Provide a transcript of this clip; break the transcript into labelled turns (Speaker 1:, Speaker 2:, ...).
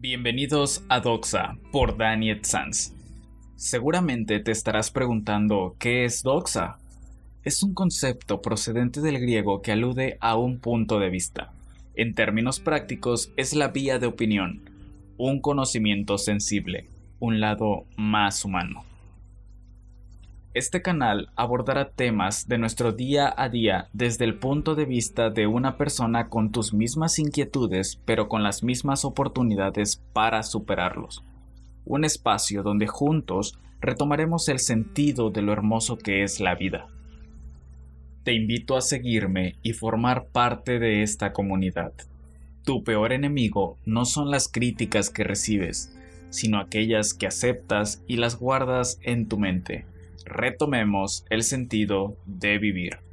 Speaker 1: Bienvenidos a Doxa por Daniel Sanz. Seguramente te estarás preguntando ¿qué es Doxa? Es un concepto procedente del griego que alude a un punto de vista. En términos prácticos es la vía de opinión, un conocimiento sensible, un lado más humano. Este canal abordará temas de nuestro día a día desde el punto de vista de una persona con tus mismas inquietudes pero con las mismas oportunidades para superarlos. Un espacio donde juntos retomaremos el sentido de lo hermoso que es la vida. Te invito a seguirme y formar parte de esta comunidad. Tu peor enemigo no son las críticas que recibes, sino aquellas que aceptas y las guardas en tu mente retomemos el sentido de vivir.